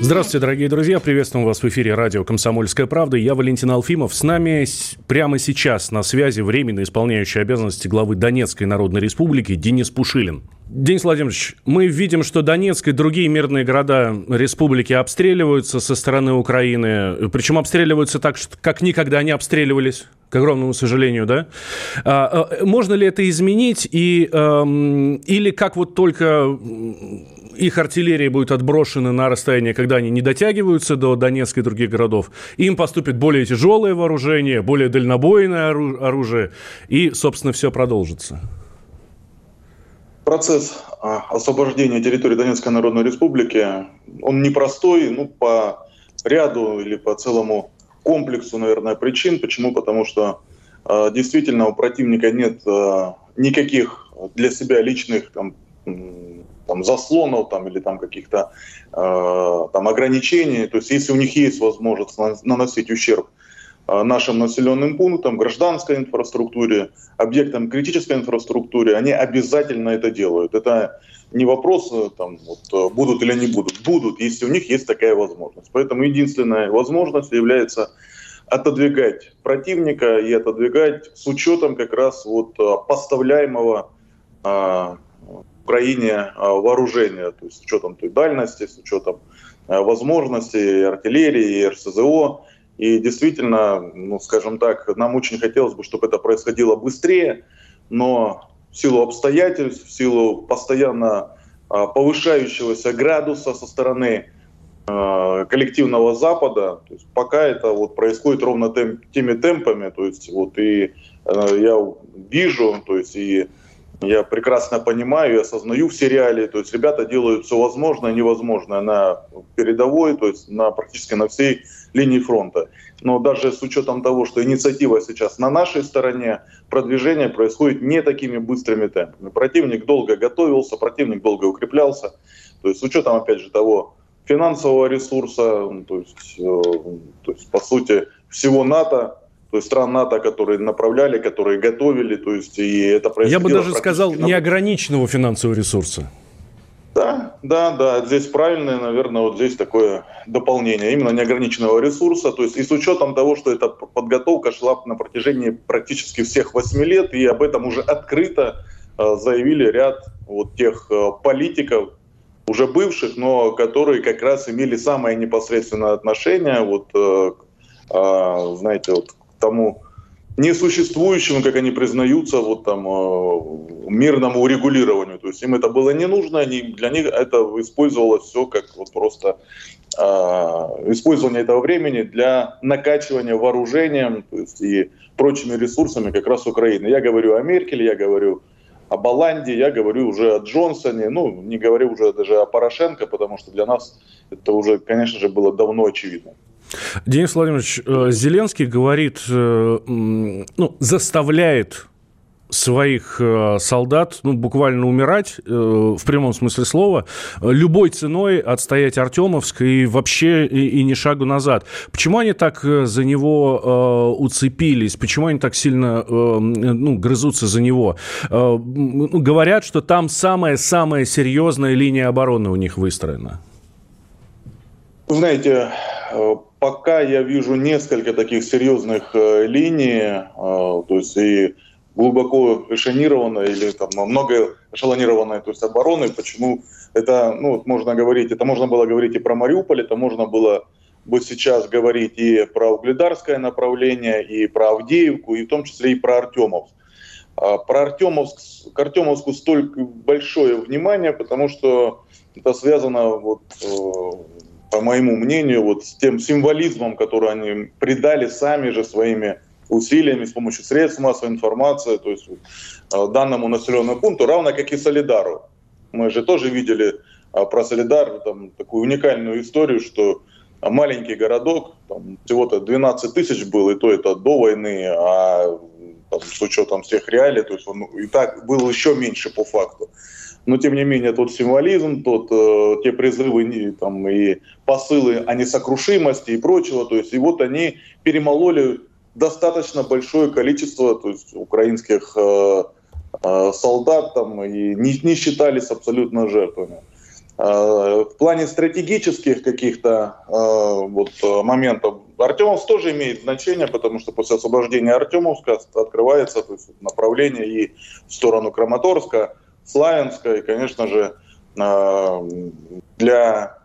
Здравствуйте, дорогие друзья. Приветствуем вас в эфире радио «Комсомольская правда». Я Валентин Алфимов. С нами прямо сейчас на связи временно исполняющий обязанности главы Донецкой Народной Республики Денис Пушилин. Денис Владимирович, мы видим, что Донецк и другие мирные города республики обстреливаются со стороны Украины. Причем обстреливаются так, как никогда не обстреливались к огромному сожалению, да? А, а, можно ли это изменить и эм, или как вот только их артиллерия будет отброшена на расстояние, когда они не дотягиваются до Донецка и других городов, им поступит более тяжелое вооружение, более дальнобойное оружие, и, собственно, все продолжится. Процесс а, освобождения территории Донецкой Народной Республики, он непростой, ну, по ряду или по целому комплексу, наверное, причин. Почему? Потому что а, действительно у противника нет а, никаких для себя личных там, там, заслонов там, или там каких-то э, там, ограничений. То есть если у них есть возможность наносить ущерб э, нашим населенным пунктам, гражданской инфраструктуре, объектам критической инфраструктуре, они обязательно это делают. Это не вопрос, э, там, вот, э, будут или не будут. Будут, если у них есть такая возможность. Поэтому единственная возможность является отодвигать противника и отодвигать с учетом как раз вот поставляемого Украине а, вооружения, то есть с учетом той дальности, с учетом а, возможностей артиллерии, и РСЗО. И действительно, ну, скажем так, нам очень хотелось бы, чтобы это происходило быстрее, но в силу обстоятельств, в силу постоянно а, повышающегося градуса со стороны коллективного Запада, то есть пока это вот происходит ровно тем, теми темпами, то есть вот и я вижу, то есть и я прекрасно понимаю и осознаю все реалии. То есть ребята делают все возможное и невозможное на передовой, то есть на, практически на всей линии фронта. Но даже с учетом того, что инициатива сейчас на нашей стороне, продвижение происходит не такими быстрыми темпами. Противник долго готовился, противник долго укреплялся. То есть с учетом, опять же, того финансового ресурса, то есть, э, то есть по сути, всего НАТО, то есть стран НАТО, которые направляли, которые готовили, то есть и это происходило. Я бы даже сказал, неограниченного финансового ресурса. Да, да, да, здесь правильное, наверное, вот здесь такое дополнение, именно неограниченного ресурса, то есть и с учетом того, что эта подготовка шла на протяжении практически всех восьми лет, и об этом уже открыто э, заявили ряд вот тех э, политиков, уже бывших, но которые как раз имели самое непосредственное отношение, вот, э, знаете, вот тому несуществующему, как они признаются, вот там э, мирному урегулированию. То есть им это было не нужно, они, для них это использовалось все как вот просто э, использование этого времени для накачивания вооружением то есть и прочими ресурсами как раз Украины. Я говорю о Меркеле, я говорю о Баланде, я говорю уже о Джонсоне, ну, не говорю уже даже о Порошенко, потому что для нас это уже, конечно же, было давно очевидно. Денис Владимирович, э, Зеленский говорит, э, ну, заставляет своих э, солдат, ну, буквально умирать, в прямом смысле слова, любой ценой отстоять Артемовск и вообще и, и ни шагу назад. Почему они так за него уцепились? Почему они так сильно ну, грызутся за него? Э, говорят, что там самая-самая серьезная линия обороны у них выстроена. Знаете, пока я вижу несколько таких серьезных э, линий, э, то есть и глубоко эшелонированной или там много эшелонированной то есть обороны. Почему это, ну, можно говорить, это можно было говорить и про Мариуполь, это можно было бы сейчас говорить и про Угледарское направление, и про Авдеевку, и в том числе и про Артемовск. А про Артемовск, к Артемовску столько большое внимание, потому что это связано вот, э, по моему мнению, вот с тем символизмом, который они придали сами же своими усилиями с помощью средств массовой информации, то есть э, данному населенному пункту, равно как и Солидару. Мы же тоже видели э, про Солидар там, такую уникальную историю, что маленький городок, там всего-то 12 тысяч был, и то это до войны, а там, с учетом всех реалий, то есть он и так был еще меньше по факту. Но тем не менее тот символизм, тот, э, те призывы там, и посылы о несокрушимости и прочего, то есть и вот они перемололи достаточно большое количество то есть, украинских э, э, солдат там, и не, не считались абсолютно жертвами. Э, в плане стратегических каких-то э, вот, моментов Артемовск тоже имеет значение, потому что после освобождения Артемовска открывается то есть, направление и в сторону Краматорска, Славянска, и, конечно же, э, для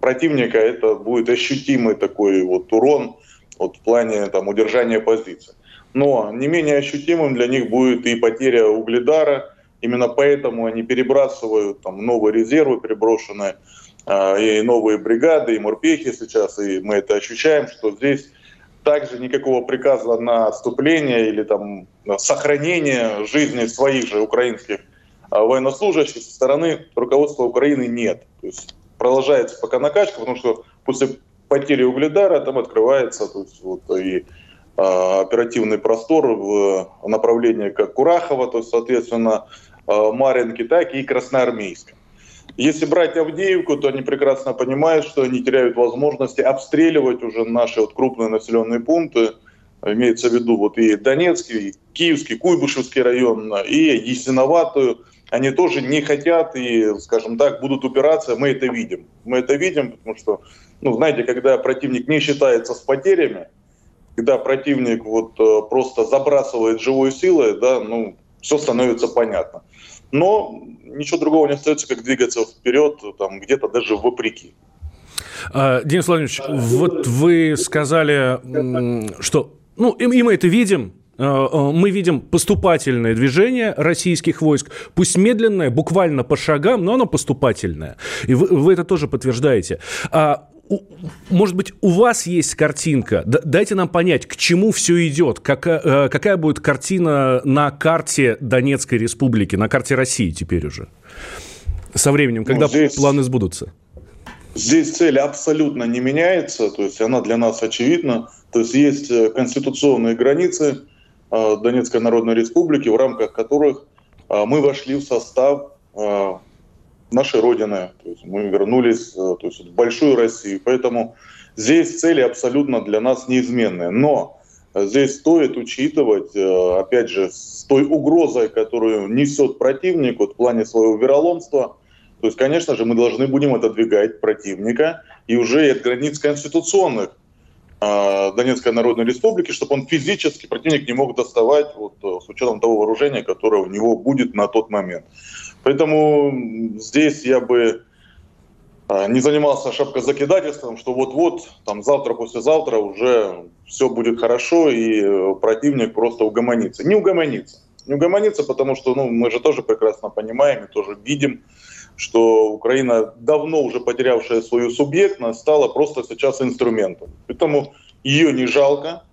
противника это будет ощутимый такой вот урон вот, в плане там, удержания позиций. Но не менее ощутимым для них будет и потеря угледара, Именно поэтому они перебрасывают там новые резервы, переброшенные э, и новые бригады, и морпехи сейчас, и мы это ощущаем, что здесь также никакого приказа на отступление или там сохранение жизни своих же украинских а, военнослужащих со стороны руководства Украины нет. То есть продолжается пока накачка, потому что после потери угледара там открывается то есть, вот, и а, оперативный простор в направлении как Курахова, то есть, соответственно, Э, Маринки, так и Красноармейска. Если брать Авдеевку, то они прекрасно понимают, что они теряют возможности обстреливать уже наши вот крупные населенные пункты. Имеется в виду вот и Донецкий, и Киевский, Куйбышевский район, и Ясиноватую. Они тоже не хотят и, скажем так, будут упираться. Мы это видим. Мы это видим, потому что, ну, знаете, когда противник не считается с потерями, когда противник вот э, просто забрасывает живой силой, да, ну, все становится понятно. Но ничего другого не остается, как двигаться вперед, там, где-то даже вопреки. А, Денис Владимирович, вот вы сказали, что, ну, и мы это видим, а, а, мы видим поступательное движение российских войск, пусть медленное, буквально по шагам, но оно поступательное. И вы, вы это тоже подтверждаете. Может быть, у вас есть картинка? Дайте нам понять, к чему все идет. Какая, э, какая будет картина на карте Донецкой Республики, на карте России теперь уже? Со временем, когда ну, здесь, планы сбудутся? Здесь цель абсолютно не меняется, то есть она для нас очевидна. То есть есть э, конституционные границы э, Донецкой Народной Республики, в рамках которых мы вошли в состав нашей Родины. То есть мы вернулись э, то есть, в большую Россию. Поэтому здесь цели абсолютно для нас неизменные. Но здесь стоит учитывать, э, опять же, с той угрозой, которую несет противник вот, в плане своего вероломства. То есть, конечно же, мы должны будем отодвигать противника и уже от границ конституционных э, Донецкой Народной Республики, чтобы он физически, противник не мог доставать вот, с учетом того вооружения, которое у него будет на тот момент. Поэтому здесь я бы а, не занимался шапкозакидательством, что вот-вот, там завтра, послезавтра уже все будет хорошо, и э, противник просто угомонится. Не угомонится. Не угомонится, потому что ну, мы же тоже прекрасно понимаем и тоже видим, что Украина, давно уже потерявшая свою субъектность, стала просто сейчас инструментом. Поэтому ее не жалко,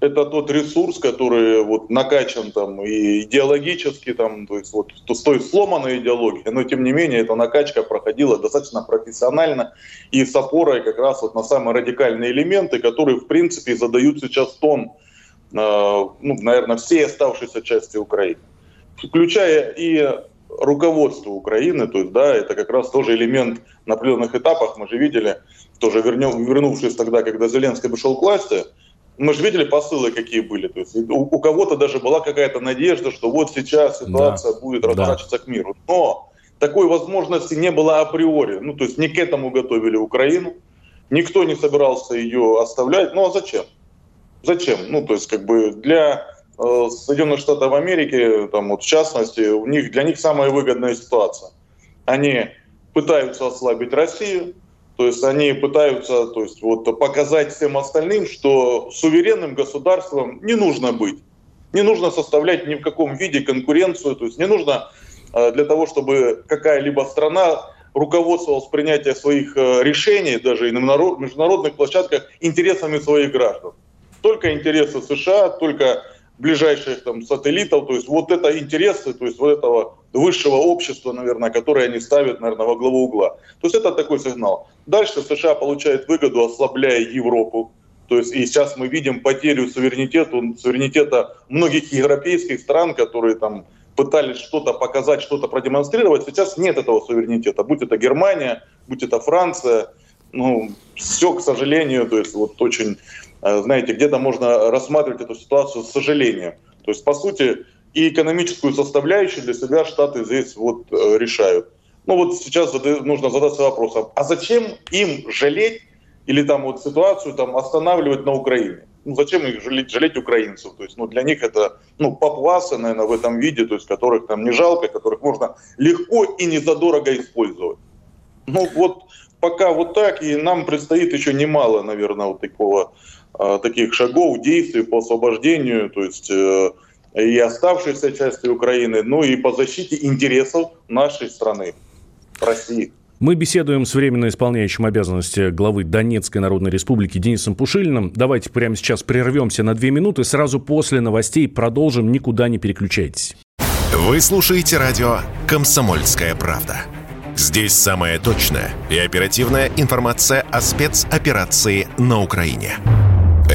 это тот ресурс, который вот накачан там и идеологически, там, то есть вот с той сломанной идеологией, но тем не менее эта накачка проходила достаточно профессионально и с опорой как раз вот на самые радикальные элементы, которые в принципе задают сейчас тон, э, ну, наверное, всей оставшейся части Украины, включая и руководство Украины, то есть, да, это как раз тоже элемент на определенных этапах, мы же видели, тоже вернем, вернувшись тогда, когда Зеленский пришел к власти, мы же видели посылы, какие были. То есть у, у кого-то даже была какая-то надежда, что вот сейчас ситуация да. будет разворачиваться да. к миру. Но такой возможности не было априори. Ну, то есть не к этому готовили Украину. Никто не собирался ее оставлять. Ну, а зачем? Зачем? Ну, то есть как бы для э, Соединенных Штатов Америки, там вот в частности, у них, для них самая выгодная ситуация. Они пытаются ослабить Россию, то есть они пытаются то есть, вот, показать всем остальным, что суверенным государством не нужно быть. Не нужно составлять ни в каком виде конкуренцию. То есть не нужно э, для того, чтобы какая-либо страна руководствовалась принятием своих э, решений, даже и на международных площадках, интересами своих граждан. Только интересы США, только ближайших там сателлитов, то есть вот это интересы, то есть вот этого высшего общества, наверное, которое они ставят, наверное, во главу угла. То есть это такой сигнал. Дальше США получает выгоду, ослабляя Европу. То есть и сейчас мы видим потерю суверенитета, суверенитета многих европейских стран, которые там пытались что-то показать, что-то продемонстрировать. Сейчас нет этого суверенитета. Будь это Германия, будь это Франция. Ну, все, к сожалению, то есть вот очень, э, знаете, где-то можно рассматривать эту ситуацию с сожалением. То есть, по сути, и экономическую составляющую для себя Штаты здесь вот э, решают. Ну вот сейчас нужно задаться вопросом, а зачем им жалеть или там вот ситуацию там останавливать на Украине? Ну зачем их жалеть, жалеть украинцев? То есть ну для них это ну папуасы, наверное, в этом виде, то есть которых там не жалко, которых можно легко и незадорого использовать. Ну вот пока вот так, и нам предстоит еще немало, наверное, вот такого, э, таких шагов, действий по освобождению, то есть э, и оставшейся части Украины, ну и по защите интересов нашей страны. России. Мы беседуем с временно исполняющим обязанности главы Донецкой Народной Республики Денисом Пушилиным. Давайте прямо сейчас прервемся на две минуты. Сразу после новостей продолжим. Никуда не переключайтесь. Вы слушаете радио «Комсомольская правда». Здесь самая точная и оперативная информация о спецоперации на Украине.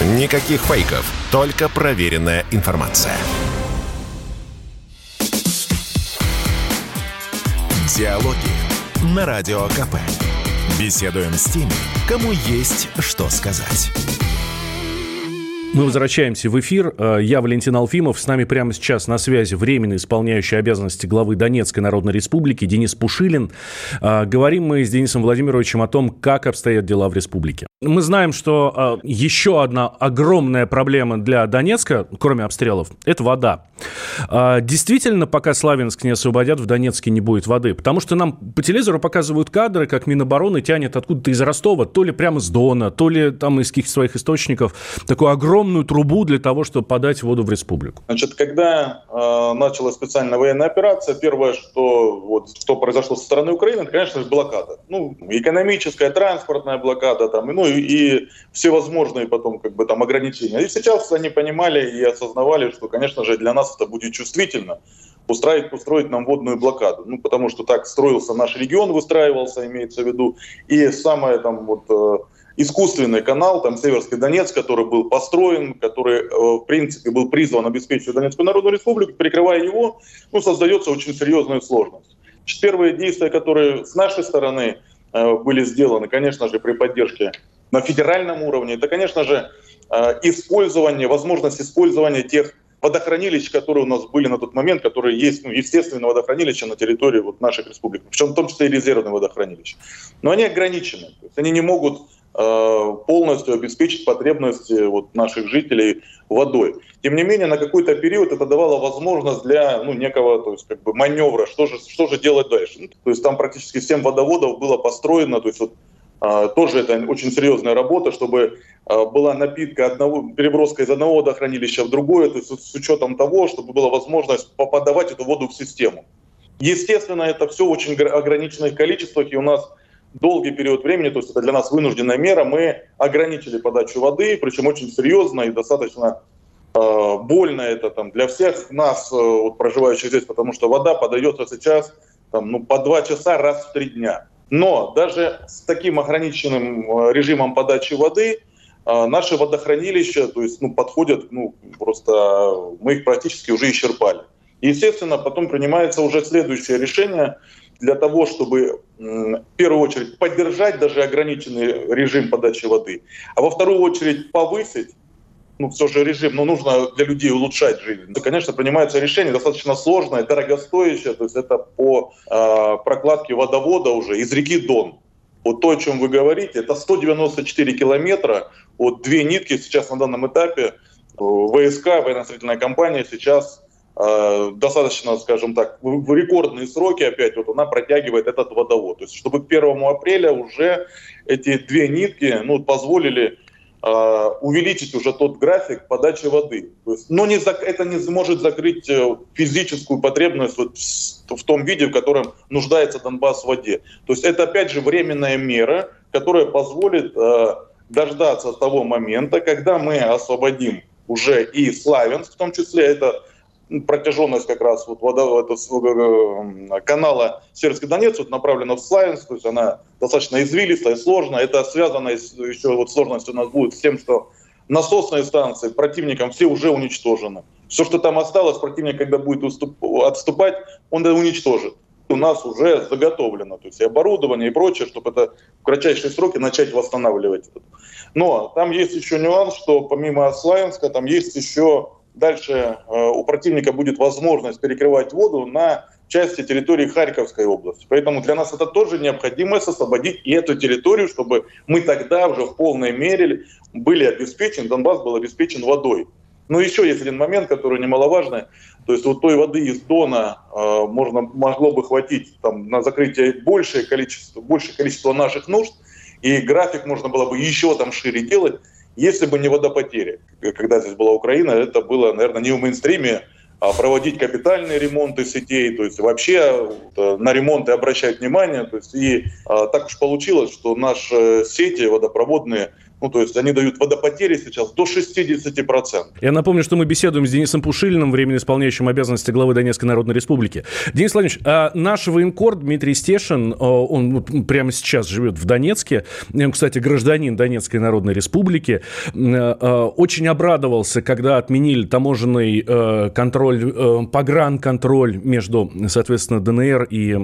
Никаких фейков, только проверенная информация. Диалоги на Радио КП. Беседуем с теми, кому есть что сказать. Мы возвращаемся в эфир. Э, я Валентин Алфимов. С нами прямо сейчас на связи временно исполняющий обязанности главы Донецкой Народной Республики Денис Пушилин. Э, говорим мы с Денисом Владимировичем о том, как обстоят дела в республике. Мы знаем, что э, еще одна огромная проблема для Донецка, кроме обстрелов, это вода. Действительно, пока Славянск не освободят, в Донецке не будет воды. Потому что нам по телевизору показывают кадры, как Минобороны тянет откуда-то из Ростова, то ли прямо с Дона, то ли там из каких-то своих источников, огромный огромную трубу для того, чтобы подать воду в республику? Значит, когда э, началась специальная военная операция, первое, что, вот, что произошло со стороны Украины, это, конечно же, блокада. Ну, экономическая, транспортная блокада, там, ну и, и всевозможные потом как бы там ограничения. И сейчас они понимали и осознавали, что, конечно же, для нас это будет чувствительно устроить, устроить нам водную блокаду. Ну, потому что так строился наш регион, выстраивался, имеется в виду. И самое там вот э, искусственный канал, там Северский Донец, который был построен, который, э, в принципе, был призван обеспечить Донецкую Народную Республику, прикрывая его, ну, создается очень серьезная сложность. Первые действия, которые с нашей стороны э, были сделаны, конечно же, при поддержке на федеральном уровне, это, конечно же, э, использование, возможность использования тех водохранилищ, которые у нас были на тот момент, которые есть, ну, естественные водохранилища на территории вот наших республик, причем в том числе и резервные водохранилища. Но они ограничены, то есть они не могут Э, полностью обеспечить потребности вот наших жителей водой. Тем не менее, на какой-то период это давало возможность для ну, некого то есть, как бы маневра, что же, что же делать дальше. Ну, то есть там практически 7 водоводов было построено, то есть вот, тоже это очень серьезная работа, чтобы а, была напитка одного, переброска из одного водохранилища в другое, то есть с учетом того, чтобы была возможность подавать эту воду в систему. Естественно, это все в очень ограниченных количествах, и у нас долгий период времени, то есть это для нас вынужденная мера, мы ограничили подачу воды, причем очень серьезно и достаточно э, больно это там для всех нас, э, вот, проживающих здесь, потому что вода подается сейчас там, ну, по два часа раз в три дня. Но даже с таким ограниченным э, режимом подачи воды э, наши водохранилища, то есть, ну, подходят, ну, просто э, мы их практически уже исчерпали. естественно, потом принимается уже следующее решение – для того, чтобы в первую очередь поддержать даже ограниченный режим подачи воды, а во вторую очередь повысить ну, все же режим, но нужно для людей улучшать жизнь. То, конечно, принимается решение достаточно сложное, дорогостоящее, то есть это по э, прокладке водовода уже из реки Дон. Вот то, о чем вы говорите, это 194 километра, вот две нитки сейчас на данном этапе ВСК, военно-строительная компания сейчас Э, достаточно, скажем так, в рекордные сроки опять вот она протягивает этот водовод. То есть чтобы к 1 апреля уже эти две нитки ну, позволили э, увеличить уже тот график подачи воды. То есть, но не, это не может закрыть э, физическую потребность вот в том виде, в котором нуждается Донбасс в воде. То есть это опять же временная мера, которая позволит э, дождаться того момента, когда мы освободим уже и Славянск, в том числе это протяженность как раз вот вода, это, э, канала Северский Донец вот направлена в Славянск, то есть она достаточно извилистая, сложная. Это связано еще вот сложность у нас будет с тем, что насосные станции противником все уже уничтожены. Все, что там осталось, противник, когда будет уступ, отступать, он это уничтожит. У нас уже заготовлено, то есть и оборудование и прочее, чтобы это в кратчайшие сроки начать восстанавливать. Но там есть еще нюанс, что помимо Славянска, там есть еще дальше э, у противника будет возможность перекрывать воду на части территории Харьковской области. Поэтому для нас это тоже необходимость освободить и эту территорию, чтобы мы тогда уже в полной мере были обеспечены, Донбасс был обеспечен водой. Но еще есть один момент, который немаловажный. То есть вот той воды из Дона э, можно, могло бы хватить там, на закрытие большее количество, большее количество наших нужд, и график можно было бы еще там шире делать. Если бы не водопотери, когда здесь была Украина, это было, наверное, не в мейнстриме, а проводить капитальные ремонты сетей, то есть вообще э, на ремонты обращать внимание. То есть и а, так уж получилось, что наши сети водопроводные ну, то есть они дают водопотери сейчас до 60%. Я напомню, что мы беседуем с Денисом Пушилиным, временно исполняющим обязанности главы Донецкой Народной Республики. Денис Владимирович, а наш военкор Дмитрий Стешин, а, он прямо сейчас живет в Донецке, кстати, гражданин Донецкой Народной Республики, а, очень обрадовался, когда отменили таможенный э, контроль, э, погранконтроль между, соответственно, ДНР и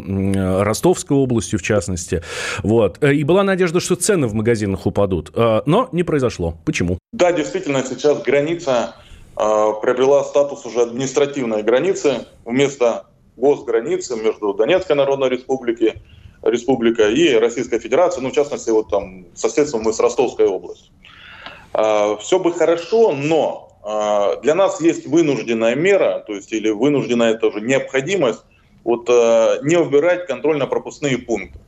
Ростовской областью, в частности. Вот. Э, и была надежда, что цены в магазинах упадут но не произошло. Почему? Да, действительно, сейчас граница э, приобрела статус уже административной границы вместо госграницы между Донецкой Народной Республикой, Республикой и Российской Федерацией, ну, в частности, вот там соседством мы с Ростовской областью. Э, все бы хорошо, но э, для нас есть вынужденная мера, то есть или вынужденная это уже необходимость, вот не убирать контрольно-пропускные пункты.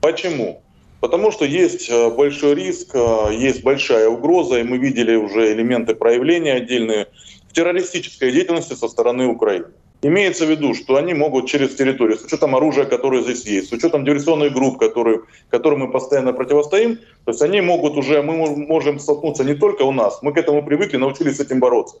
Почему? Потому что есть э, большой риск, э, есть большая угроза, и мы видели уже элементы проявления отдельные в террористической деятельности со стороны Украины. Имеется в виду, что они могут через территорию, с учетом оружия, которое здесь есть, с учетом диверсионных групп, которые, которым мы постоянно противостоим, то есть они могут уже, мы можем столкнуться не только у нас, мы к этому привыкли, научились с этим бороться.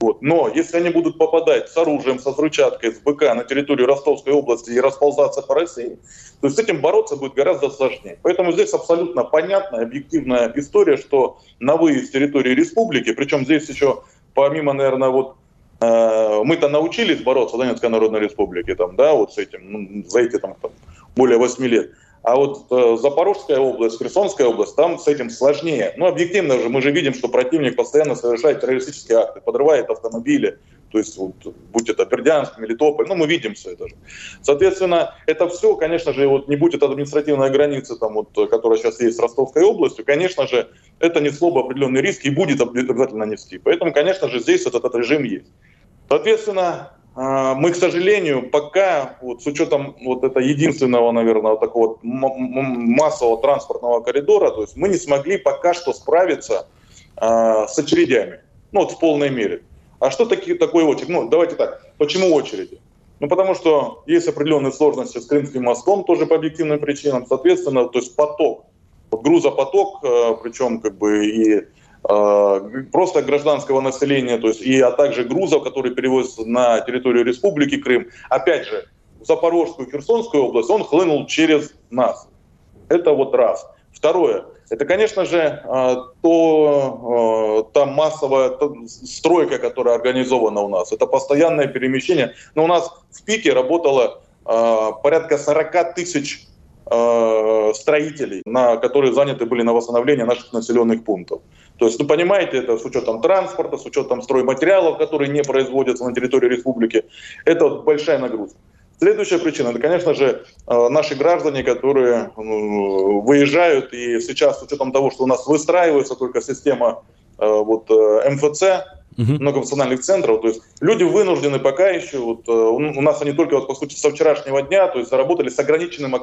Вот. Но если они будут попадать с оружием, со взрывчаткой, с БК на территорию Ростовской области и расползаться по России, то с этим бороться будет гораздо сложнее. Поэтому здесь абсолютно понятная, объективная история, что на выезд с территории республики, причем здесь еще помимо, наверное, вот э, мы-то научились бороться в Донецкой Народной Республике, там, да, вот с этим, ну, за эти там, там более 8 лет. А вот э, Запорожская область, Херсонская область, там с этим сложнее. Ну, объективно же, мы же видим, что противник постоянно совершает террористические акты, подрывает автомобили, то есть, вот, будь это Бердянск, Мелитополь, ну, мы видим все это же. Соответственно, это все, конечно же, вот не будь это административная граница, там, вот, которая сейчас есть с Ростовской областью, конечно же, это несло бы определенный риск и будет обязательно нести. Поэтому, конечно же, здесь этот, этот режим есть. Соответственно, мы, к сожалению, пока, вот, с учетом вот это единственного, наверное, вот такого массового транспортного коридора, то есть мы не смогли пока что справиться э, с очередями, ну вот в полной мере. А что таки, такое очередь? Ну, давайте так, почему очереди? Ну, потому что есть определенные сложности с Крымским мостом, тоже по объективным причинам. Соответственно, то есть поток, вот грузопоток, э, причем как бы и просто гражданского населения, то есть и а также грузов, которые перевозятся на территорию Республики Крым. Опять же, в Запорожскую, Херсонскую область он хлынул через нас. Это вот раз. Второе. Это, конечно же, э, то, э, та массовая стройка, которая организована у нас. Это постоянное перемещение. Но у нас в пике работало порядка 40 тысяч строителей, на, которые заняты были на восстановление наших населенных пунктов. То есть, ну, понимаете, это с учетом транспорта, с учетом стройматериалов, которые не производятся на территории республики. Это вот большая нагрузка. Следующая причина, это, конечно же, э, наши граждане, которые ну, выезжают, и сейчас с учетом того, что у нас выстраивается только система э, вот, э, МФЦ, угу. многофункциональных центров, то есть люди вынуждены пока еще, вот, у нас они только, вот, по сути, со вчерашнего дня, то есть заработали с ограниченным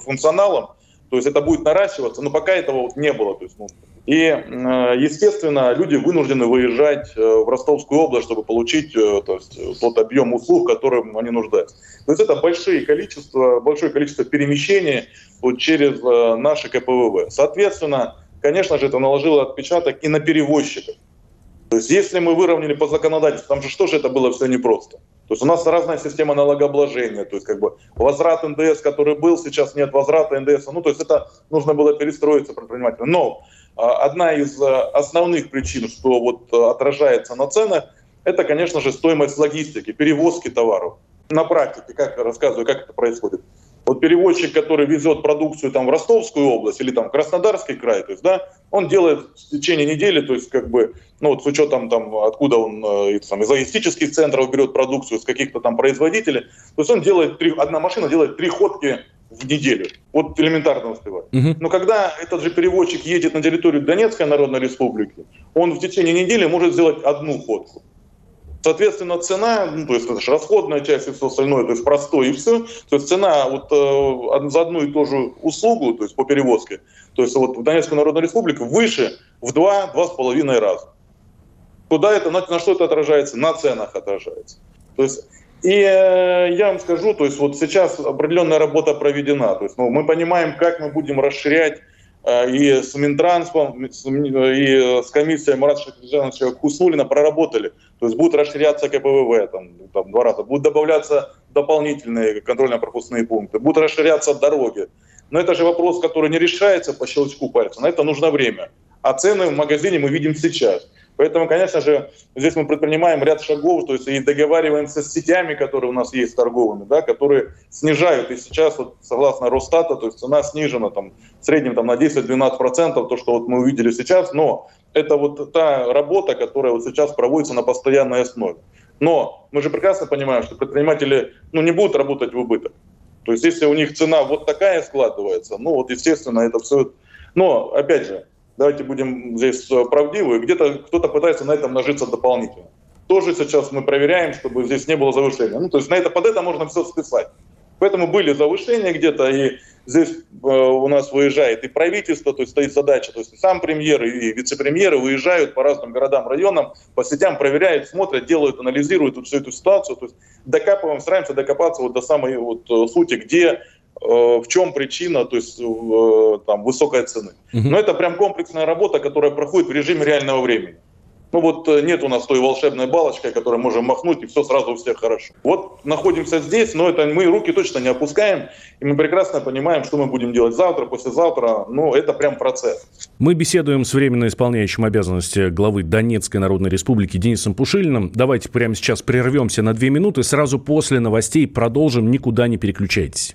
функционалом, то есть это будет наращиваться, но пока этого вот не было. То есть, ну, И, естественно, люди вынуждены выезжать в Ростовскую область, чтобы получить то есть, тот объем услуг, которым они нуждаются. То есть это большие количество, большое количество перемещений вот через наши КПВВ. Соответственно, конечно же, это наложило отпечаток и на перевозчиков. То есть если мы выровняли по законодательству, там же что же это было все непросто. То есть у нас разная система налогообложения, то есть как бы возврат НДС, который был, сейчас нет возврата НДС. Ну, то есть это нужно было перестроиться предпринимателю. Но одна из а, основных причин, что вот а, отражается на ценах, это, конечно же, стоимость логистики, перевозки товаров. На практике, как рассказываю, как это происходит. Вот перевозчик, который везет продукцию там в Ростовскую область или там Краснодарский край, то есть, да, он делает в течение недели, то есть, как бы, ну, вот с учетом там, откуда он э, там, из логистических центров берет продукцию, с каких-то там производителей, то есть он делает, три, одна машина делает три ходки в неделю. Вот элементарно успевает. Угу. Но когда этот же перевозчик едет на территорию Донецкой Народной Республики, он в течение недели может сделать одну ходку. Соответственно, цена, ну, то есть это же расходная часть и все остальное, то есть простое и все. То есть цена вот э, за одну и ту же услугу, то есть по перевозке, то есть вот в Донецкой Народной Республике выше в два-два с половиной раза. Куда это, на, на что это отражается? На ценах отражается. То есть и э, я вам скажу, то есть вот сейчас определенная работа проведена. То есть ну, мы понимаем, как мы будем расширять Э, и с Минтрансом, и с комиссией Марата Шахриджановича Хуснулина проработали. То есть будут расширяться КПВВ там, там, два раза, будут добавляться дополнительные контрольно-пропускные пункты, будут расширяться дороги. Но это же вопрос, который не решается по щелчку пальца. На это нужно время. А цены в магазине мы видим сейчас. Поэтому, конечно же, здесь мы предпринимаем ряд шагов, то есть и договариваемся с сетями, которые у нас есть торговыми, да, которые снижают. И сейчас, вот, согласно Росстата, то есть цена снижена там, в среднем там, на 10-12%, то, что вот мы увидели сейчас, но это вот та работа, которая вот сейчас проводится на постоянной основе. Но мы же прекрасно понимаем, что предприниматели ну, не будут работать в убыток. То есть если у них цена вот такая складывается, ну вот естественно это все... Но опять же, давайте будем здесь э, правдивы, где-то кто-то пытается на этом нажиться дополнительно. Тоже сейчас мы проверяем, чтобы здесь не было завышения. Ну, то есть на это, под это можно все списать. Поэтому были завышения где-то, и здесь э, у нас выезжает и правительство, то есть стоит задача, то есть сам премьер и вице-премьеры выезжают по разным городам, районам, по сетям, проверяют, смотрят, делают, анализируют вот всю эту ситуацию, то есть докапываем, стараемся докопаться вот до самой вот э, сути, где в чем причина, то есть э, там высокой цены. Угу. Но это прям комплексная работа, которая проходит в режиме реального времени. Ну вот э, нет у нас той волшебной балочкой, которой можем махнуть, и все сразу у всех хорошо. Вот находимся здесь, но это мы руки точно не опускаем, и мы прекрасно понимаем, что мы будем делать завтра, послезавтра. Ну, это прям процесс. Мы беседуем с временно исполняющим обязанности главы Донецкой Народной Республики Денисом Пушилиным. Давайте прямо сейчас прервемся на две минуты, сразу после новостей продолжим, никуда не переключайтесь.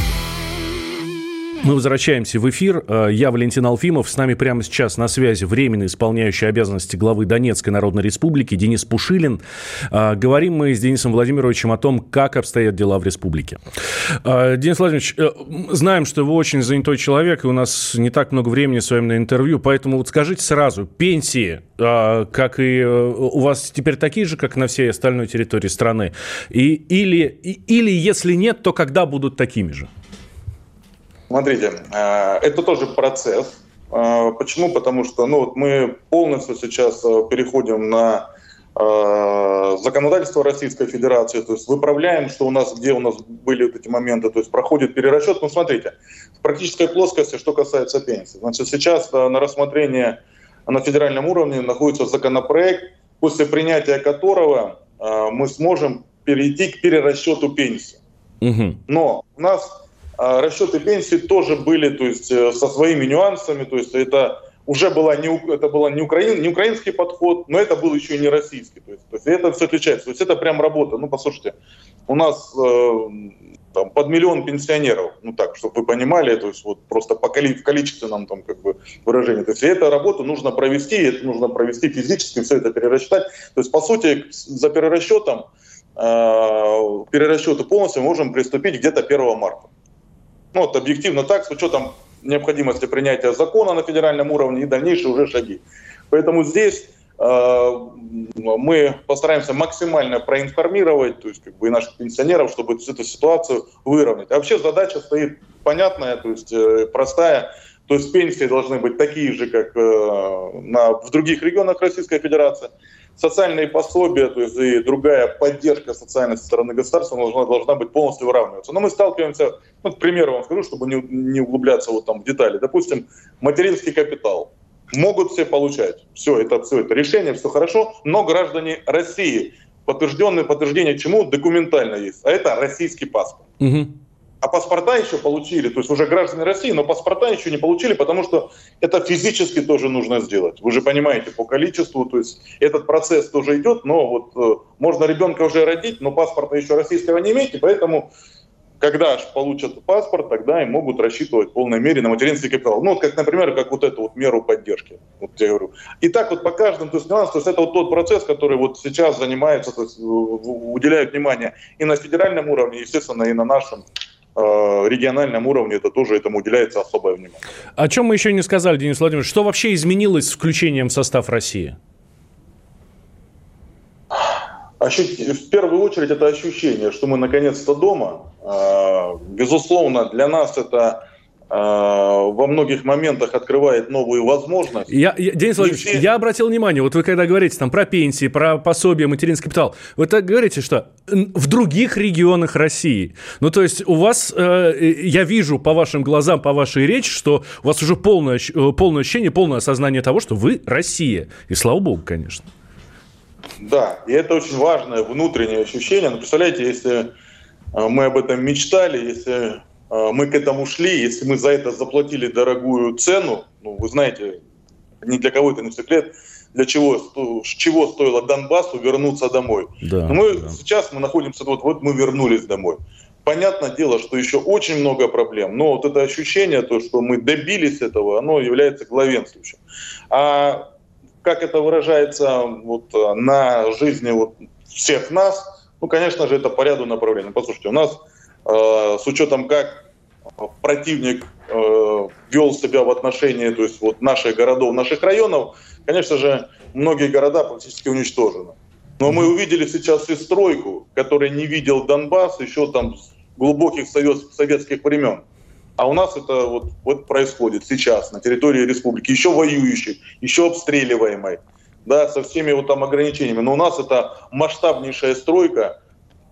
Мы возвращаемся в эфир. Э, я Валентин Алфимов. С нами прямо сейчас на связи временно исполняющий обязанности главы Донецкой Народной Республики Денис Пушилин. Э, говорим мы с Денисом Владимировичем о том, как обстоят дела в республике. Э, Денис Владимирович, знаем, что вы очень занятой человек, и у нас не так много времени с вами на интервью, поэтому вот скажите сразу, пенсии, как и у вас теперь такие же, как на всей остальной территории страны? И, или, или если нет, то когда будут такими же? Смотрите, э, это тоже процесс. Э, почему? Потому что ну, вот мы полностью сейчас э, переходим на законодательство Российской Федерации, то есть выправляем, что у нас, где у нас были вот эти моменты, то есть проходит перерасчет. Ну, смотрите, в практической плоскости, что касается пенсии. Значит, сейчас на рассмотрении на федеральном уровне находится законопроект, после принятия которого мы сможем перейти к перерасчету пенсии. Угу. Но у нас расчеты пенсии тоже были то есть, э, со своими нюансами. То есть это уже была не, это была не, украин, не украинский подход, но это был еще и не российский. То есть, то есть это все отличается. То есть это прям работа. Ну, послушайте, у нас э, там, под миллион пенсионеров, ну так, чтобы вы понимали, то есть вот просто по коли, в количественном там как бы выражении. То есть эту работу нужно провести, это нужно провести физически, все это перерасчитать. То есть по сути за перерасчетом, э, перерасчету полностью можем приступить где-то 1 марта. Ну вот объективно так, с учетом необходимости принятия закона на федеральном уровне и дальнейшие уже шаги. Поэтому здесь э, мы постараемся максимально проинформировать, то есть как бы и наших пенсионеров, чтобы эту ситуацию выровнять. А вообще задача стоит понятная, то есть э, простая. То есть пенсии должны быть такие же, как э, на, в других регионах Российской Федерации. Социальные пособия, то есть и другая поддержка социальной со стороны государства должна, должна быть полностью выравниваться. Но мы сталкиваемся, ну, к примеру вам скажу, чтобы не, не углубляться вот там в детали. Допустим, материнский капитал могут все получать. Все это, все это решение, все хорошо, но граждане России, подтвержденное подтверждение чему документально есть, а это российский паспорт. Угу. А паспорта еще получили, то есть уже граждане России, но паспорта еще не получили, потому что это физически тоже нужно сделать. Вы же понимаете по количеству, то есть этот процесс тоже идет, но вот э, можно ребенка уже родить, но паспорта еще российского не иметь, и поэтому когда аж получат паспорт, тогда и могут рассчитывать в полной мере на материнский капитал. Ну, вот как, например, как вот эту вот меру поддержки. Вот я говорю. И так вот по каждому, то есть нюанс, то есть это вот тот процесс, который вот сейчас занимается, то есть уделяют внимание и на федеральном уровне, естественно, и на нашем э, региональном уровне это тоже этому уделяется особое внимание. О чем мы еще не сказали, Денис Владимирович, что вообще изменилось с включением в состав России? в первую очередь это ощущение, что мы наконец-то дома. А, безусловно, для нас это во многих моментах открывает новые возможности. Я, я, Денис Владимирович, все... я обратил внимание, вот вы когда говорите там про пенсии, про пособие, материнский капитал, вы так говорите, что в других регионах России. Ну, то есть у вас, э, я вижу по вашим глазам, по вашей речи, что у вас уже полное, э, полное ощущение, полное осознание того, что вы Россия. И слава богу, конечно. Да, и это очень важное внутреннее ощущение. Но представляете, если э, мы об этом мечтали, если э, мы к этому шли, если мы за это заплатили дорогую цену, ну, вы знаете, ни для кого это не секрет, для чего, чего стоило Донбассу вернуться домой. Да, Но мы да. сейчас мы находимся, вот, вот мы вернулись домой. Понятное дело, что еще очень много проблем, но вот это ощущение, то, что мы добились этого, оно является главенствующим. А как это выражается вот, э, на жизни вот всех нас, ну, конечно же, это по ряду направлений. Послушайте, у нас э, с учетом, как противник э, вел себя в отношении то есть, вот, наших городов, наших районов, конечно же, многие города практически уничтожены. Но мы увидели сейчас и стройку, которую не видел Донбасс еще там с глубоких советских времен. А у нас это вот, вот происходит сейчас на территории республики, еще воюющей, еще обстреливаемой, да, со всеми вот там ограничениями. Но у нас это масштабнейшая стройка,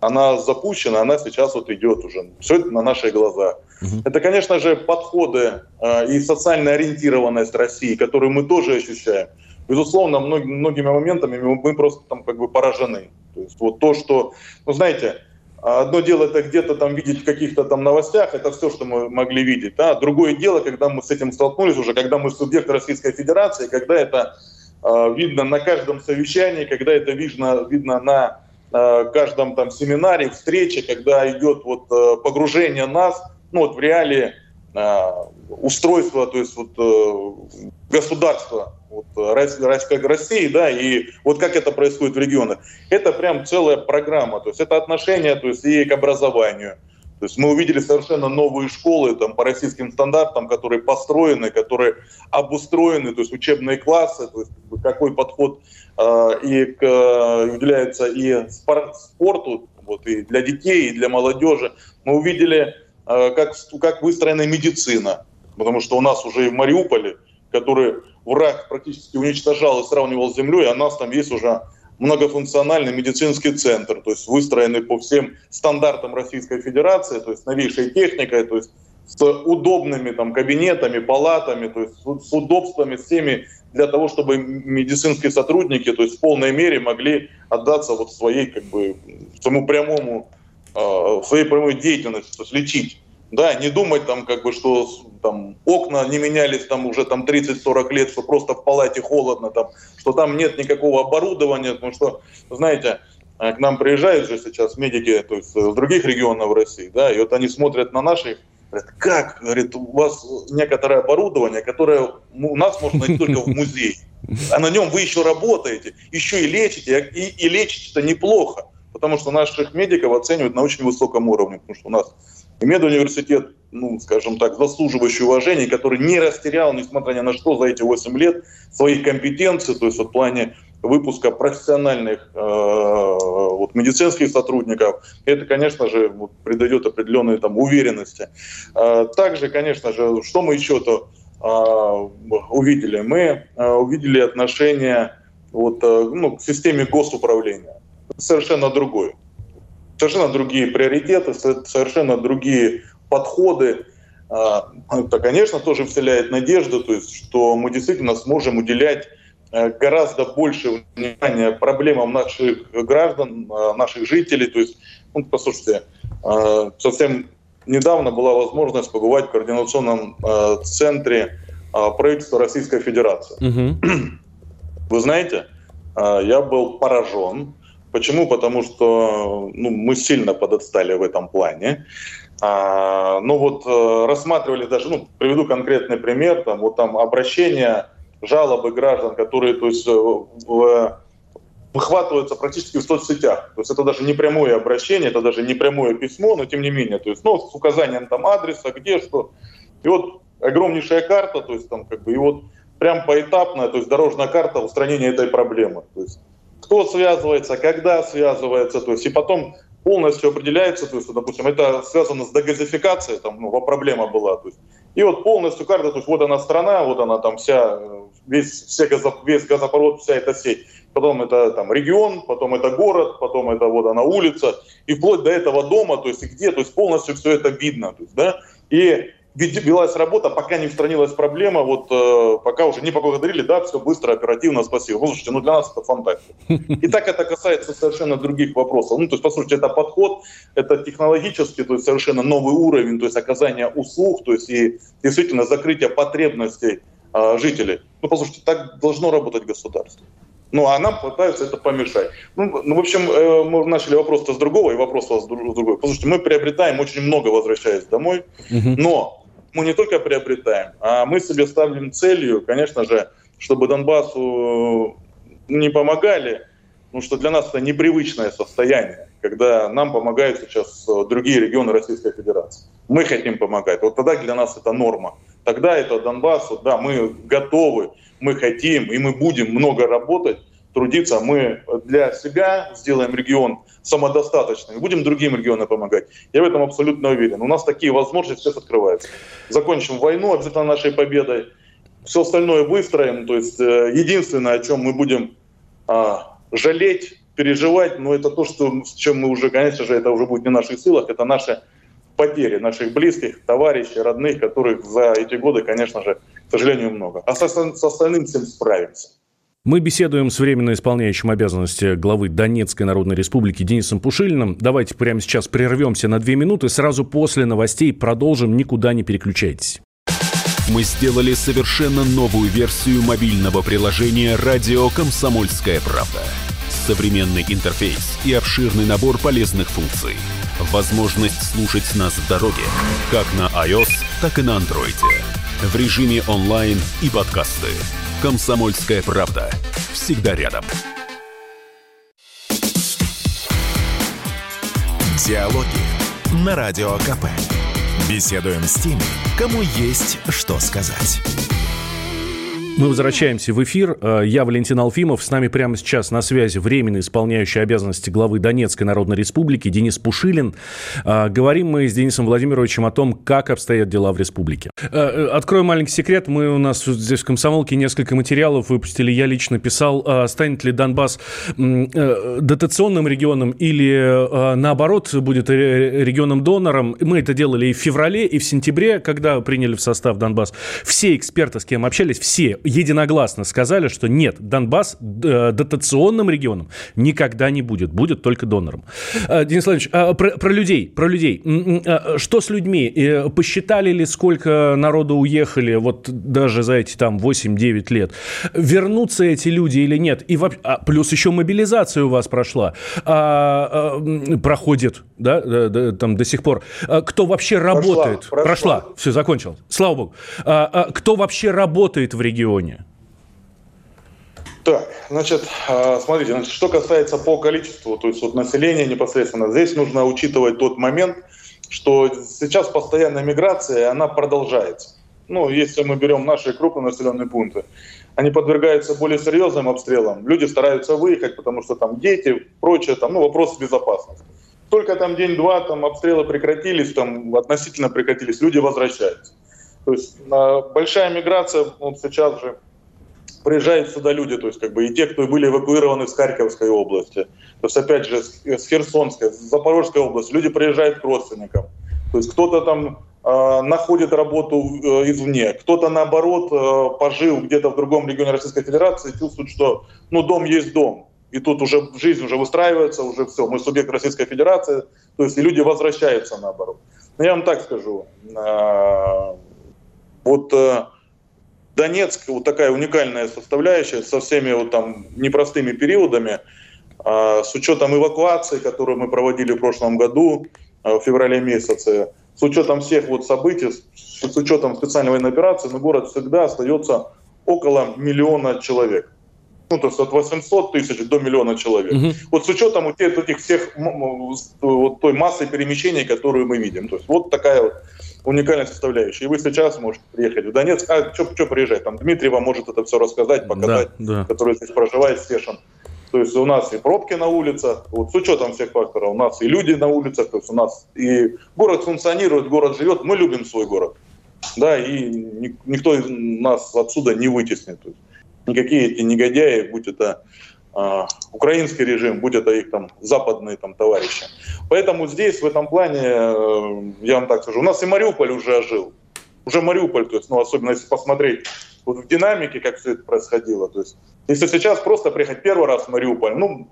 она запущена, она сейчас вот идет уже. Все это на наши глаза. Угу. Это, конечно же, подходы э, и социальная ориентированность России, которую мы тоже ощущаем. Безусловно, мног, многими моментами мы, мы просто там как бы поражены. То есть вот то, что, ну знаете, одно дело это где-то там видеть в каких-то там новостях, это все, что мы могли видеть. Да? Другое дело, когда мы с этим столкнулись уже, когда мы субъект Российской Федерации, когда это э, видно на каждом совещании, когда это видно, видно на каждом там семинаре, встрече, когда идет вот э, погружение нас ну, вот в реалии э, устройства, то есть вот э, государства вот, России, да, и вот как это происходит в регионах. Это прям целая программа, то есть это отношение, то есть и к образованию. То есть мы увидели совершенно новые школы там, по российским стандартам, которые построены, которые обустроены, то есть учебные классы, то есть какой подход э, и к, уделяется и спор, спорту, вот, и для детей, и для молодежи. Мы увидели, э, как, как выстроена медицина, потому что у нас уже и в Мариуполе, который враг практически уничтожал и сравнивал с землей, а нас там есть уже многофункциональный медицинский центр, то есть выстроенный по всем стандартам Российской Федерации, то есть новейшей техникой, то есть с удобными там кабинетами, палатами, то есть с удобствами всеми для того, чтобы медицинские сотрудники, то есть в полной мере могли отдаться вот своей как бы своему прямому э, своей прямой деятельности, то есть лечить да, не думать там, как бы, что там окна не менялись там уже там 30-40 лет, что просто в палате холодно, там, что там нет никакого оборудования, потому что, знаете, к нам приезжают же сейчас медики то есть, с других регионов России, да, и вот они смотрят на наших Говорят, как? Говорит, у вас некоторое оборудование, которое у нас можно найти только в музее. А на нем вы еще работаете, еще и лечите, и, и лечите-то неплохо. Потому что наших медиков оценивают на очень высоком уровне. Потому что у нас медуниверситет, ну, скажем так, заслуживающий уважения, который не растерял, несмотря ни на что, за эти 8 лет своих компетенций, то есть в плане выпуска профессиональных э, вот, медицинских сотрудников, это, конечно же, вот, придает определенной там, уверенности. Э, также, конечно же, что мы еще-то э, увидели? Мы э, увидели отношение вот, э, ну, к системе госуправления. Совершенно другое. Совершенно другие приоритеты, совершенно другие подходы. Э, это, конечно, тоже вселяет надежду, то есть, что мы действительно сможем уделять Э, гораздо больше внимания проблемам наших граждан, э, наших жителей. То есть, ну, послушайте, э, совсем недавно была возможность побывать в координационном центре правительства Российской Федерации. Угу. Вы знаете, я был поражен. Почему? Потому что ну, мы сильно подотстали в этом плане. А, ну вот рассматривали даже, ну, приведу конкретный пример, там вот там обращение жалобы граждан, которые то есть, э, выхватываются практически в соцсетях. То есть это даже не прямое обращение, это даже не прямое письмо, но тем не менее, то есть, ну, с указанием там адреса, где что. И вот огромнейшая карта, то есть там как бы, и вот прям поэтапная, то есть дорожная карта устранения этой проблемы. То есть кто связывается, когда связывается, то есть и потом полностью определяется, то есть, допустим, это связано с дегазификацией, там, ну, проблема была, то есть, и вот полностью карта, то есть вот она страна, вот она там вся, весь, все газо, весь газопровод, вся эта сеть. Потом это там регион, потом это город, потом это вот она улица, и вплоть до этого дома, то есть где, то есть полностью все это видно. То есть, да? И велась работа, пока не устранилась проблема, вот э, пока уже не поблагодарили, да, все быстро, оперативно, спасибо. Слушайте, ну для нас это фантастика. И так это касается совершенно других вопросов. Ну, то есть, по сути, это подход, это технологически, то есть совершенно новый уровень, то есть оказание услуг, то есть и действительно закрытие потребностей э, жителей. Ну, послушайте, так должно работать государство. Ну, а нам пытаются это помешать. Ну, ну в общем, э, мы начали вопрос-то с другого, и вопрос у вас с другой. Послушайте, мы приобретаем очень много, возвращаясь домой, угу. но мы не только приобретаем, а мы себе ставим целью, конечно же, чтобы Донбассу не помогали, потому что для нас это непривычное состояние, когда нам помогают сейчас другие регионы Российской Федерации. Мы хотим помогать. Вот тогда для нас это норма. Тогда это Донбасс, да, мы готовы, мы хотим и мы будем много работать, трудиться. Мы для себя сделаем регион самодостаточным и будем другим регионам помогать. Я в этом абсолютно уверен. У нас такие возможности сейчас открываются. Закончим войну обязательно нашей победой. Все остальное выстроим. То есть э, единственное, о чем мы будем а, жалеть, переживать, но это то, что, с чем мы уже, конечно же, это уже будет не в наших силах, это наши потери наших близких, товарищей, родных, которых за эти годы, конечно же, к сожалению, много. А с, с остальным всем справимся. Мы беседуем с временно исполняющим обязанности главы Донецкой Народной Республики Денисом Пушилиным. Давайте прямо сейчас прервемся на две минуты. Сразу после новостей продолжим. Никуда не переключайтесь. Мы сделали совершенно новую версию мобильного приложения «Радио Комсомольская правда». Современный интерфейс и обширный набор полезных функций. Возможность слушать нас в дороге, как на iOS, так и на Android. В режиме онлайн и подкасты – «Комсомольская правда». Всегда рядом. Диалоги на Радио КП. Беседуем с теми, кому есть что сказать. Мы возвращаемся в эфир. Э, я Валентин Алфимов. С нами прямо сейчас на связи временно исполняющий обязанности главы Донецкой Народной Республики Денис Пушилин. Э, говорим мы с Денисом Владимировичем о том, как обстоят дела в республике. Э, открою маленький секрет. Мы у нас здесь в Комсомолке несколько материалов выпустили. Я лично писал, станет ли Донбасс дотационным регионом или наоборот будет регионом-донором. Мы это делали и в феврале, и в сентябре, когда приняли в состав Донбасс. Все эксперты, с кем общались, все единогласно сказали, что нет, Донбасс э, дотационным регионом никогда не будет, будет только донором. Э, Денис Владимирович, э, про, про людей, про людей. Э, что с людьми? Э, посчитали ли, сколько народу уехали вот даже за эти там 8-9 лет? Вернутся эти люди или нет? И вообще, а, плюс еще мобилизация у вас прошла, а, а, проходит, да, да, там до сих пор. А, кто вообще работает? Прошла, прошла. прошла. все, закончил. Слава богу. А, а, кто вообще работает в регионе? Так, значит, а, смотрите, значит, что касается по количеству, то есть вот населения непосредственно, здесь нужно учитывать тот момент, что сейчас постоянная миграция, она продолжается. Ну, если мы берем наши крупные населенные пункты, они подвергаются более серьезным обстрелам. Люди стараются выехать, потому что там дети, прочее, там, ну, вопрос безопасности. Только там день-два, там обстрелы прекратились, там относительно прекратились, люди возвращаются. То есть большая миграция, вот сейчас же приезжают сюда люди, то есть как бы и те, кто были эвакуированы с Харьковской области, то есть опять же с Херсонской, с Запорожской области, люди приезжают к родственникам. То есть кто-то там э, находит работу э, извне, кто-то наоборот э, пожил где-то в другом регионе Российской Федерации, чувствует, что ну дом есть дом, и тут уже жизнь уже выстраивается, уже все, мы субъект Российской Федерации, то есть и люди возвращаются наоборот. Но я вам так скажу, э, вот э, Донецк, вот такая уникальная составляющая со всеми вот там непростыми периодами, э, с учетом эвакуации, которую мы проводили в прошлом году, э, в феврале месяце, с учетом всех вот событий, с, с учетом специальной военной операции, но город всегда остается около миллиона человек. Ну, то есть от 800 тысяч до миллиона человек. Угу. Вот с учетом вот этих всех вот той массы перемещений, которую мы видим. То есть вот такая вот уникальная составляющая. И вы сейчас можете приехать в Донецк. А что приезжать? Там Дмитрий вам может это все рассказать, показать, да, да. который здесь проживает, Стешин. То есть у нас и пробки на улицах, вот с учетом всех факторов, у нас и люди на улицах, то есть у нас и город функционирует, город живет, мы любим свой город. Да, и никто нас отсюда не вытеснит. Никакие эти негодяи, будь это украинский режим, будь это их там западные там товарищи. Поэтому здесь в этом плане, э, я вам так скажу, у нас и Мариуполь уже ожил. Уже Мариуполь, то есть, ну, особенно если посмотреть вот в динамике, как все это происходило. То есть, если сейчас просто приехать первый раз в Мариуполь, ну,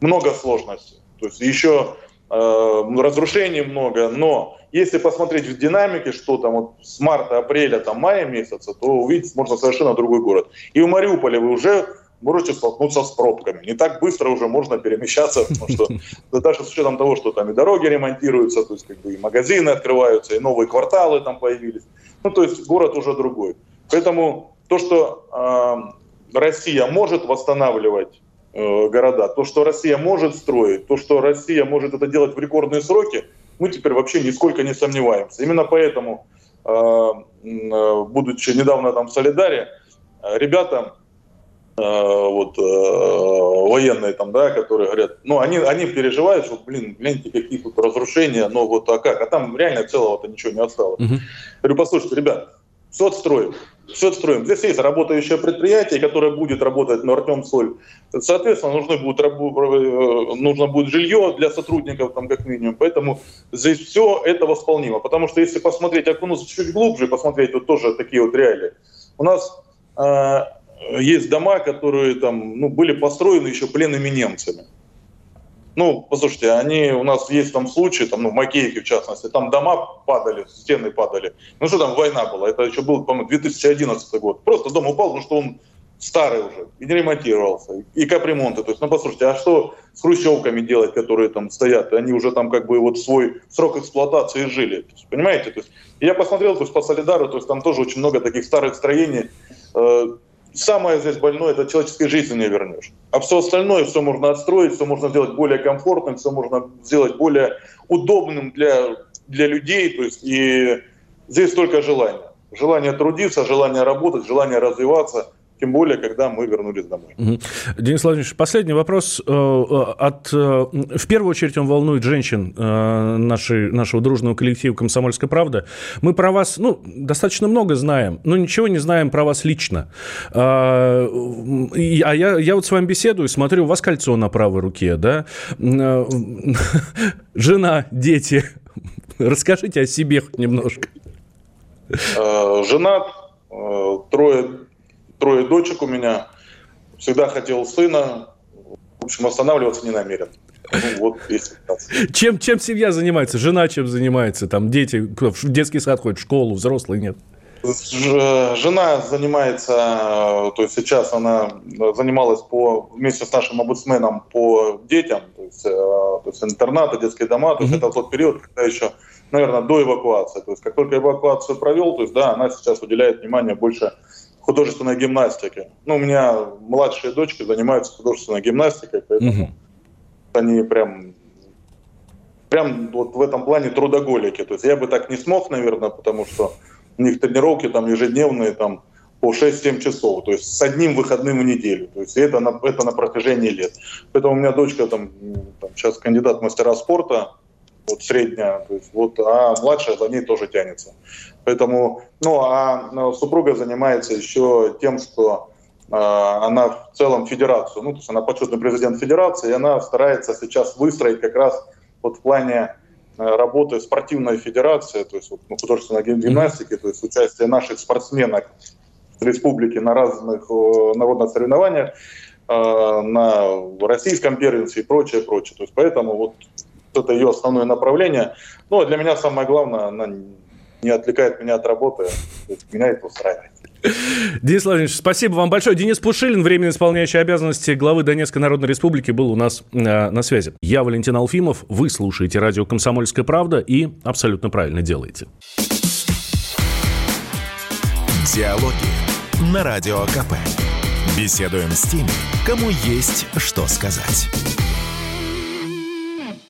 много сложностей. То есть еще э, разрушений много, но если посмотреть в динамике, что там вот с марта, апреля, там мая месяца, то увидеть можно совершенно другой город. И в Мариуполе вы уже можете столкнуться с пробками. Не так быстро уже можно перемещаться, потому что даже с учетом того, что там и дороги ремонтируются, то есть как бы и магазины открываются, и новые кварталы там появились. Ну, то есть город уже другой. Поэтому то, что э, Россия может восстанавливать э, города, то, что Россия может строить, то, что Россия может это делать в рекордные сроки, мы теперь вообще нисколько не сомневаемся. Именно поэтому, э, будучи недавно там в Солидаре, э, ребята вот военные там, да, которые говорят, ну, они, они переживают, что, блин, гляньте, какие тут разрушения, но вот а как, а там реально целого-то ничего не осталось. Угу. говорю, послушайте, ребят, все отстроим. Все отстроим. Здесь есть работающее предприятие, которое будет работать на Артем Соль. Соответственно, нужно будет, э, нужно будет жилье для сотрудников, там, как минимум. Поэтому здесь все это восполнимо. Потому что если посмотреть, окунуться чуть глубже, посмотреть вот тоже такие вот реалии. У нас э, есть дома, которые там, ну, были построены еще пленными немцами. Ну, послушайте, они у нас есть там случаи, там, ну, в Макеевке в частности, там дома падали, стены падали. Ну, что там, война была, это еще был, по-моему, 2011 год. Просто дом упал, потому что он старый уже, и не ремонтировался, и капремонты. То есть, ну, послушайте, а что с хрущевками делать, которые там стоят? Они уже там как бы вот свой срок эксплуатации жили. То есть, понимаете? То есть, я посмотрел, то есть, по Солидару, то есть, там тоже очень много таких старых строений, э, самое здесь больное, это человеческой жизни не вернешь. А все остальное, все можно отстроить, все можно сделать более комфортным, все можно сделать более удобным для, для людей. То есть, и здесь только желание. Желание трудиться, желание работать, желание развиваться – тем более, когда мы вернулись домой. Угу. Денис Владимирович, последний вопрос. Э, э, от, э, в первую очередь он волнует женщин нашей, нашего дружного коллектива «Комсомольская правда». Мы про вас ну, достаточно много знаем, но ничего не знаем про вас лично. А я, я вот с вами беседую, смотрю, у вас кольцо на правой руке, да? Жена, дети. Расскажите о себе хоть немножко. Женат, трое трое дочек у меня. Всегда хотел сына. В общем, останавливаться не намерен. Ну, вот чем, чем семья занимается? Жена чем занимается? Там дети в детский сад ходят, в школу, взрослые нет? Жена занимается, то есть сейчас она занималась по, вместе с нашим омбудсменом по детям, то есть, э, то есть интернаты, детские дома, то есть mm-hmm. это тот период, когда еще, наверное, до эвакуации. То есть как только эвакуацию провел, то есть да, она сейчас уделяет внимание больше художественной гимнастике. Ну, у меня младшие дочки занимаются художественной гимнастикой, поэтому mm-hmm. они прям прям вот в этом плане трудоголики. То есть я бы так не смог, наверное, потому что у них тренировки там ежедневные там по 6-7 часов, то есть с одним выходным в неделю. То есть это на, это на протяжении лет. Поэтому у меня дочка там, там сейчас кандидат мастера спорта, вот средняя, то есть вот, а младшая за ней тоже тянется. Поэтому, ну, а ну, супруга занимается еще тем, что э, она в целом федерацию, ну, то есть она почетный президент федерации, и она старается сейчас выстроить как раз вот в плане Э, работы спортивной федерации, то есть вот, ну, художественной гимнастики, то есть участие наших спортсменок республики на разных народных соревнованиях, э, на российском первенстве и прочее, прочее. То есть поэтому вот это ее основное направление. Ну, а для меня самое главное, она не отвлекает меня от работы, то есть меня это устраивает. Денис Владимирович, спасибо вам большое. Денис Пушилин, временно исполняющий обязанности главы Донецкой Народной Республики, был у нас э, на связи. Я Валентин Алфимов, вы слушаете радио «Комсомольская правда» и абсолютно правильно делаете. Диалоги на Радио КП. Беседуем с теми, кому есть что сказать.